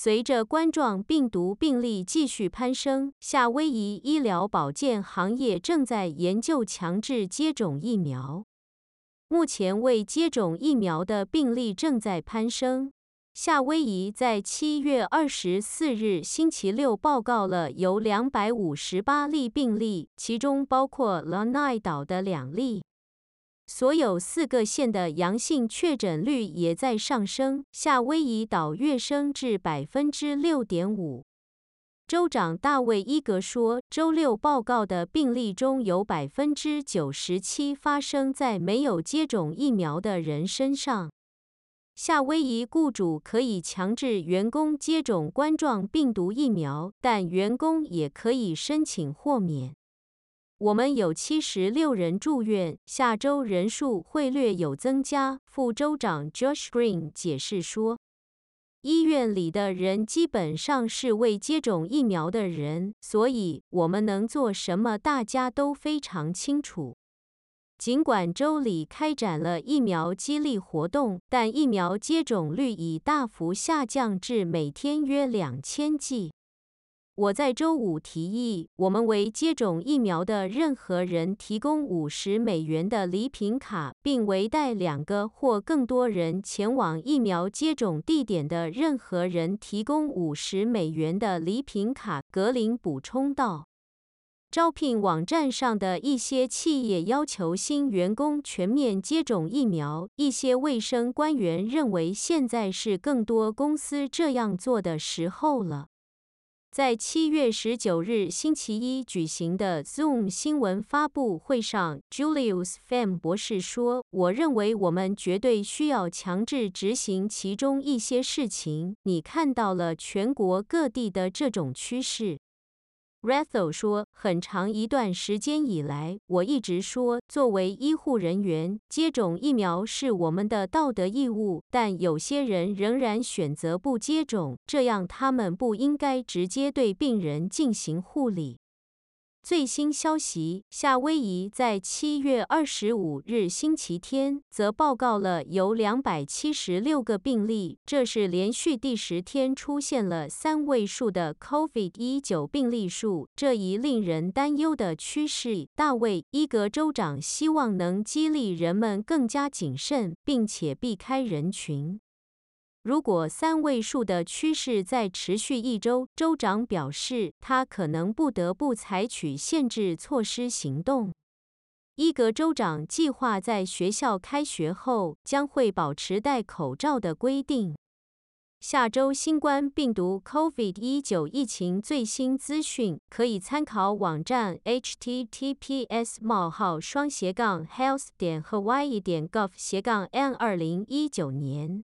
随着冠状病毒病例继续攀升，夏威夷医疗保健行业正在研究强制接种疫苗。目前未接种疫苗的病例正在攀升。夏威夷在七月二十四日星期六报告了有两百五十八例病例，其中包括 Lanai 岛的两例。所有四个县的阳性确诊率也在上升，夏威夷岛跃升至百分之六点五。州长大卫·伊格说，周六报告的病例中有百分之九十七发生在没有接种疫苗的人身上。夏威夷雇主可以强制员工接种冠状病毒疫苗，但员工也可以申请豁免。我们有七十六人住院，下周人数会略有增加。副州长 Josh Green 解释说，医院里的人基本上是未接种疫苗的人，所以我们能做什么，大家都非常清楚。尽管州里开展了疫苗激励活动，但疫苗接种率已大幅下降至每天约两千剂。我在周五提议，我们为接种疫苗的任何人提供五十美元的礼品卡，并为带两个或更多人前往疫苗接种地点的任何人提供五十美元的礼品卡。格林补充道。招聘网站上的一些企业要求新员工全面接种疫苗。一些卫生官员认为现在是更多公司这样做的时候了。在七月十九日星期一举行的 Zoom 新闻发布会上，Julius Fan 博士说：“我认为我们绝对需要强制执行其中一些事情。你看到了全国各地的这种趋势。” Rathod 说：“很长一段时间以来，我一直说，作为医护人员，接种疫苗是我们的道德义务。但有些人仍然选择不接种，这样他们不应该直接对病人进行护理。”最新消息：夏威夷在七月二十五日星期天则报告了有两百七十六个病例，这是连续第十天出现了三位数的 COVID-19 病例数，这一令人担忧的趋势。大卫·伊格州长希望能激励人们更加谨慎，并且避开人群。如果三位数的趋势再持续一周，州长表示，他可能不得不采取限制措施行动。伊格州长计划在学校开学后将会保持戴口罩的规定。下周新冠病毒 COVID-19 疫情最新资讯可以参考网站 https: 冒号双斜杠 health 点 hawaii 点 gov 斜杠 n 二零一九年。